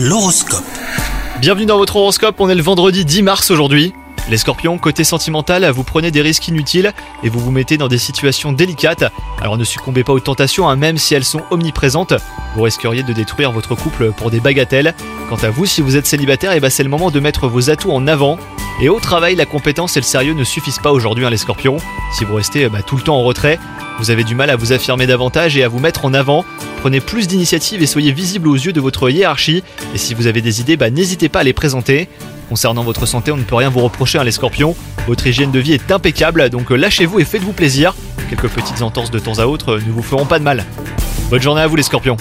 L'horoscope. Bienvenue dans votre horoscope, on est le vendredi 10 mars aujourd'hui. Les scorpions, côté sentimental, vous prenez des risques inutiles et vous vous mettez dans des situations délicates. Alors ne succombez pas aux tentations, hein, même si elles sont omniprésentes. Vous risqueriez de détruire votre couple pour des bagatelles. Quant à vous, si vous êtes célibataire, eh ben, c'est le moment de mettre vos atouts en avant. Et au travail, la compétence et le sérieux ne suffisent pas aujourd'hui, hein, les scorpions. Si vous restez bah, tout le temps en retrait, vous avez du mal à vous affirmer davantage et à vous mettre en avant. Prenez plus d'initiatives et soyez visible aux yeux de votre hiérarchie. Et si vous avez des idées, bah, n'hésitez pas à les présenter. Concernant votre santé, on ne peut rien vous reprocher, hein, les scorpions. Votre hygiène de vie est impeccable, donc euh, lâchez-vous et faites-vous plaisir. Quelques petites entorses de temps à autre euh, ne vous feront pas de mal. Bonne journée à vous, les scorpions.